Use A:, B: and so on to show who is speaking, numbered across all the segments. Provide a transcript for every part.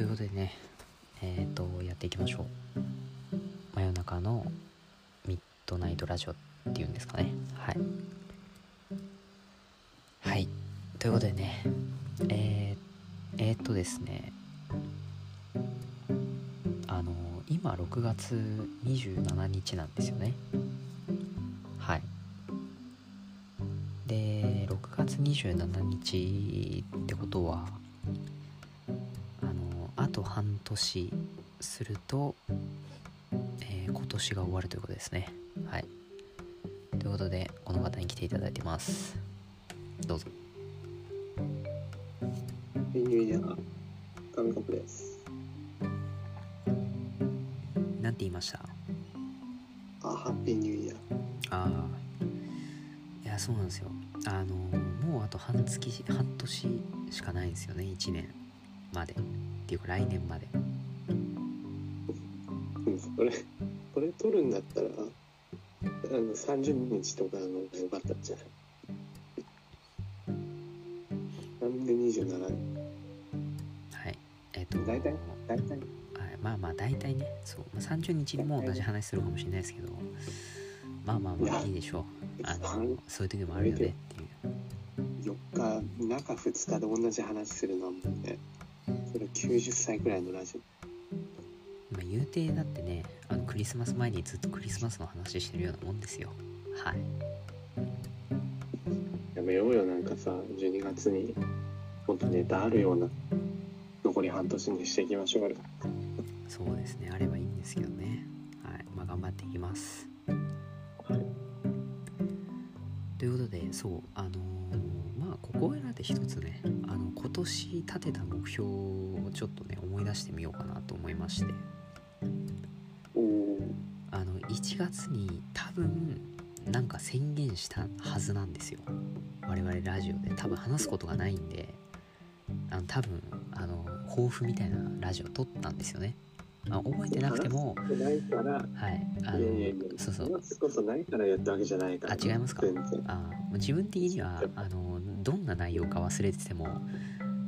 A: ということでねえっ、とやっていきましょう。真夜中のミッドナイトラジオっていうんですかね。はい。はい。ということでねえー、えー、っとですねあの今6月27日なんですよね。はい。で6月27日ってことはと半年すると、えー今年が終わるということですね。はい。ということでこの方に来ていただいてます。どうぞ。
B: ニューイヤー、紙コップです。
A: なんて言いました？
B: あ、ハッピーニューイヤー。
A: ああいやそうなんですよ。あのもうあと半月半年しかないんですよね1年まで。っていうか来年まで。
B: うん、それ、これ撮るんだったら、あの、30日とかの方が良かったんじゃない？なんで27
A: はい。えっ、と。
B: 大体大体。
A: はい、まあまあ大体ね。そう、まあ、30日にも同じ話するかもしれないですけど。まあまあまあいいでしょう。あのそういう時もあるよねっていう。
B: 4日、中2日で同じ話するのはもうね、それ90歳くらいのラジ
A: まあ言うてだってねあのクリスマス前にずっとクリスマスの話してるようなもんですよはい
B: オ。やめようよ、なんかさ、12月にもっとネタあるような、残り半年にしていきましょうよ。
A: そうですねあればいいんですけどねはいまあ頑張っていきます
B: はい。
A: ということでそうあのーまあここいらで一つねあの今年立てた目標をちょっとね思い出してみようかなと思いまして。あの1月に多分なんか宣言したはずなんですよ。我々ラジオで。多分話すことがないんで。あの多分あの抱負みたいなラジオ撮ったんですよね、まあ、覚えてなくても
B: 話してないから、
A: はい。あの
B: や
A: そうそう。
B: 話すことないからやったわけじゃないから。
A: あ違いますか？あ自分的にはあのどんな内容か忘れてても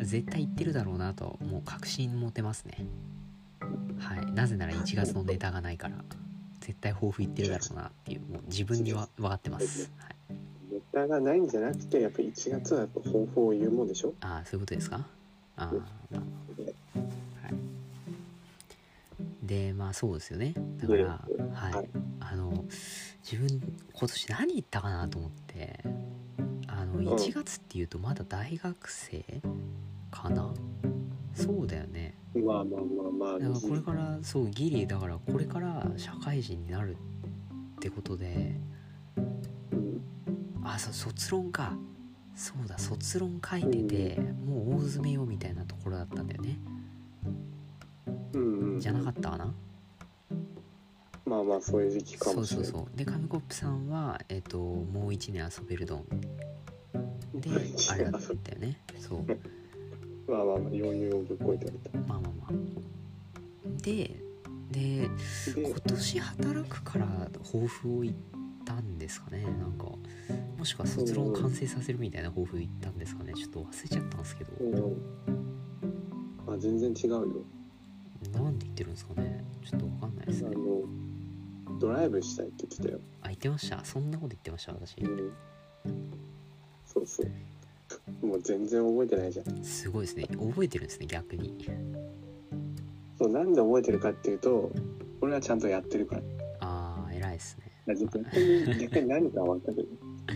A: 絶対言ってるだろうなともう確信持てますね。はい。なぜなら1月のネタがないから絶対抱負言ってるだろうなっていうもう自分には分かってます、はい、
B: ネタがないんじゃなくて、やっぱ1月はやっぱ抱負を言うもんでしょ？
A: ああそういうことですか？ああ、でまあそうですよね。だから、はい。
B: はい。
A: あの自分今年何言ったかなと思ってあの
B: ん。
A: 1月っていうとまだ大学生かな？そうだよね。
B: まあまあまあまあ。
A: だからこれからそうギリだからこれから社会人になるってことで
B: うん。
A: あそう卒論か。そうだ卒論書いててもう大詰めよみたいなところだったんだよね。じゃなかったかな？
B: まあまあそういう時期か
A: そうそう
B: もしれない。
A: そうで紙コップさんはえっ、ともう1年遊べるドン。で
B: もう一年
A: あれだったよね。そう。
B: まあまあまあ余裕をぶっこいてた。
A: まあまあまあ。でで
B: で
A: 今、年働くから抱負を言ったんですかね？なんかもしくは卒論を完成させるみたいな抱負言ったんですかね？ちょっと忘れちゃったんですけど。
B: うん。まあ全然違うよ。
A: なんで言ってるんですかねちょっとわかんないですね
B: あの、ドライブしたいって言ってたよ。
A: あ言ってましたそんなこと言ってました私
B: うん。そうそう。もう全然覚えてないじゃん。
A: すごいですね覚えてるんですね逆に
B: そう、なんで覚えてるかっていうと、俺はちゃんとやってるから。
A: ああ偉いですね
B: 逆に逆に何か分かる。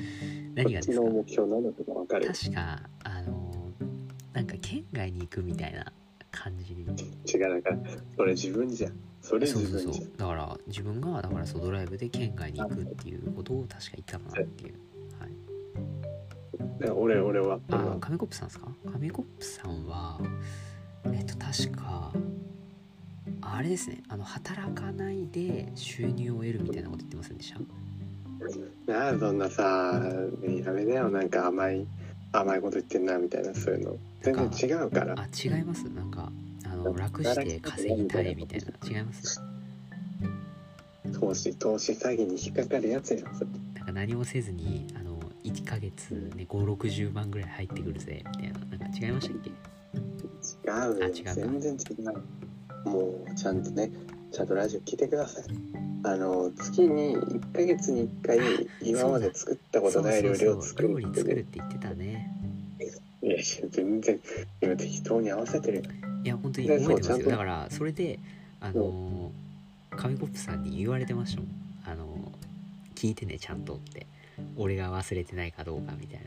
A: 何がですか？
B: こっちの目標何だったか分かる。
A: 確かあのーなんか県外に行くみたいな感じに
B: 違うだから、それ自分じゃん。それ
A: そうそうそ
B: 自分じゃん。
A: うだから自分がだからそうドライブで県外に行くっていうことを確か言ったかなっていうはい
B: だから俺、俺は。俺は
A: あ紙コップさんですか？紙コップさんはえっと確かあれですねあの働かないで収入を得るみたいなこと言ってませんでした？
B: なあ、そんなさ、やめなよ。なんか甘い、甘いこと言ってんな、みたいな、そういうの。全然違うから。
A: あ違います？なんかあの楽して稼ぎたいみたいな。違います？
B: 投資、投資詐欺に引っかかるやつやん。
A: なんか何もせずにあの1ヶ月ね560万ぐらい入ってくるぜみたいな。なんか違いましたっけ？
B: うよ。
A: あ違うか。
B: 全然違う。もうちゃんとねちゃんとラジオ聞いてくださいあの月に1ヶ月に1回今まで作ったことない料理を作る
A: 料理作るっ
B: って
A: て言ってたね。
B: いや全然今適当に合わせてるよ。
A: いや本当に
B: で
A: 覚えてますよ。だからそれであのー紙コップさんに言われてましたもん。あのー聞いてねちゃんとって。俺が忘れてないかどうかみたい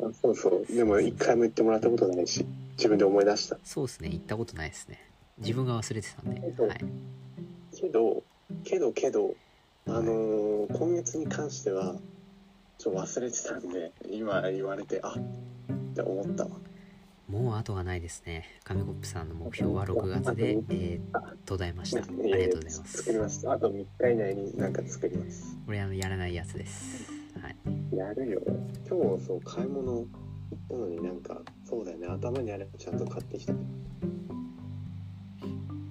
A: な。
B: あそうそう。でも一回も言ってもらったことないし自分で思い出した。
A: そうですね。行ったことないですね。自分が忘れてたんで。はい。
B: けどけどけどあのー今月に関してはちょっと忘れてたんで今言われてあって思ったわ。
A: もう後がないですね。紙コップさんの目標は6月でえー、途絶えました。ありがとうございます。
B: 作りますあと3日以内になんか作ります。
A: これあのやらないやつです。はい。
B: やるよ。今日そう買い物行ったのになんかそうだよね。頭にあればちゃんと買ってきた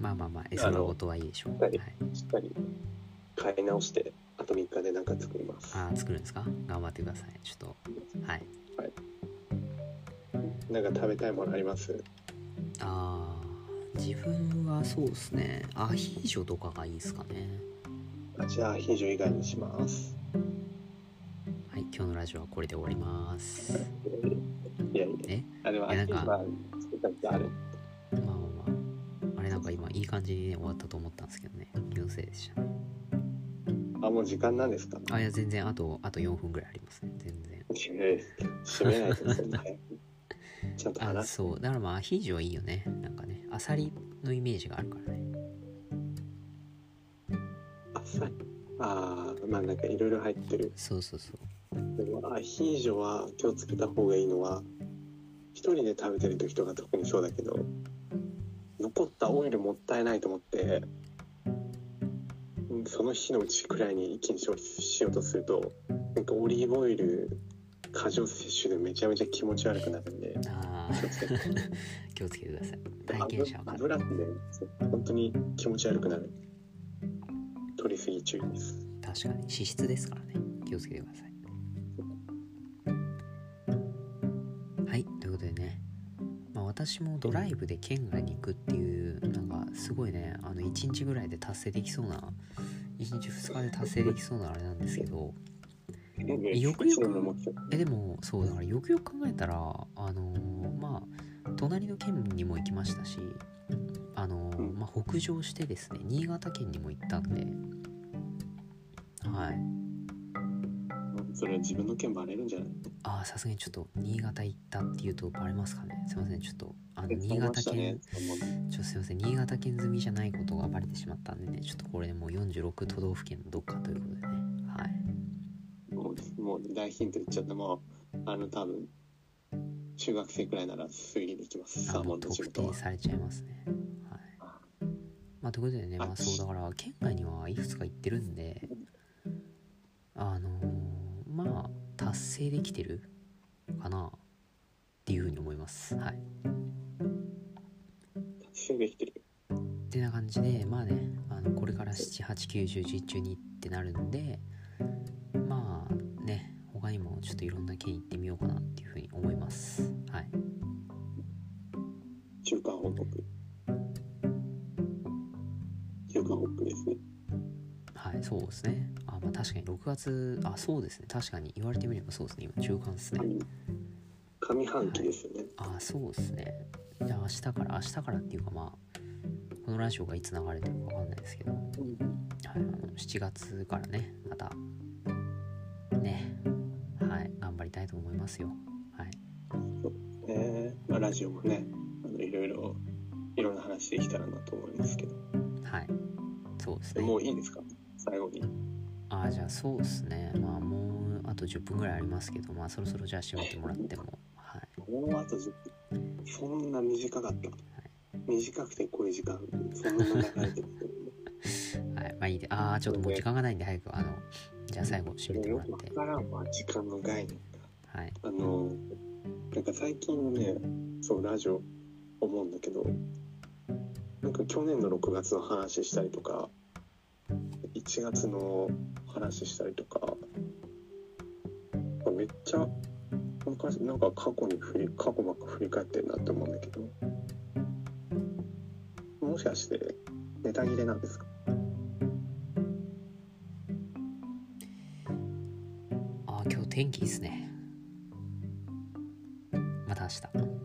A: まあまあまあえそのことはいいでしょう、
B: は
A: はい。い、
B: しっかり買い直してあと3日でなんか作ります。
A: あー作るんですか？頑張ってください。ちょっとはい。
B: なんか食べたいものあります？
A: あー自分はそうですね。アヒージョとかがいいですかね。
B: あじゃあアヒージョ以外にします。
A: はい今日のラジオはこれで終わります。
B: い。やいや。
A: え？
B: あでもアヒージョは作ったことある。
A: まあか今いい感じに、ね、終わったと思ったんですけどね。気のせいでした。ね
B: あもう時間なんですか
A: あいや全然あとあと4分ぐらいありますね。全然。
B: 閉めないとそ ちゃんと
A: あ
B: 話す。
A: そう。だからまあアヒージョはいいよね。なんかねアサリのイメージがあるからね。
B: あさあーまあなんかいろいろ入ってる。
A: そうそうそう。
B: でもアヒージョは気をつけた方がいいのは一人で食べてる時とか特にそうだけど残ったオイルもったいないと思ってうんその日のうちくらいに一気に消費しようとするとなんかオリーブオイル過剰摂取でめちゃめちゃ気持ち悪くなるんで
A: あ
B: 気をつけて。
A: ー気をつけてください。体験者は。
B: 油って本当に気持ち悪くなる。取りすぎ注意です。
A: 確かに。脂質ですからね。気をつけてください私もドライブで県外に行くっていうなんかすごいねあの1日ぐらいで達成できそうな1日2日で達成できそうなあれなんですけどよくよくえでもそうだからよくよく考えたらあのーまあ隣の県にも行きましたしあのまあ、北上してですね新潟県にも行ったんではい
B: それは自分の件バレるんじゃない？
A: あーさすがにちょっと新潟行ったっていうとバレますかね。すいませんちょっとあの
B: え
A: 新潟県
B: ね
A: ちょっとすいません新潟県済みじゃないことがバレてしまったんでねちょっとこれでもう46都道府県のどっかということでね。はい。
B: もうもう大ヒント言っちゃってもあの多分中学生くらいならすぐに行きます。サ
A: あもう
B: ーモンの仕
A: 特
B: 事は。
A: 定されちゃいますね。はい。まあということでねまあそうだから県外にはいくつか行ってるんで達成できてるかなっていうふうに思います。はい。
B: 達成できてる。
A: ってな感じでまあねあのこれから7891012ってなるんでまあね他にもちょっといろんな県行ってみようかなっていうふうに思います。はい。
B: 中間報告。中間報告ですね。
A: はいそうですね。あまあ確かに6月あそうですね。確かに。言われてみればそうですね。今中間ですね。
B: 上半期ですよね、
A: あそうですね。じゃあ明日から明日からっていうかまあこのラジオがいつ流れてるかわかんないですけど、はい、あの7月からねまたねはい。頑張りたいと思いますよ。はい。
B: ね。まあ、ラジオもねあのいろいろいろんな話できたらなと思いますけど。
A: はい。そうですね。
B: もういいですか？最後に
A: あじゃあそうですね。まあもうあと10分ぐらいありますけどまあそろそろじゃあ締めてもらっても。はい。
B: もうあと10分。そんな短かった、短くてこういう時間。そんな流れてる
A: はい、まあいいで、ああ、ちょっともう時間がないんで、早く、あの、じゃあ最後締めてもらって。
B: からんわ時間の概念
A: はい。
B: あのなんか最近ねそうラジオ思うんだけどなんか去年の6月の話したりとか1月の話したりとか。めっちゃ昔なんか過去に振り過去ばっか振り返ってるなって思うんだけど。もしかしてネタ切れなんですか？
A: あ今日天気いいっすね。また明日。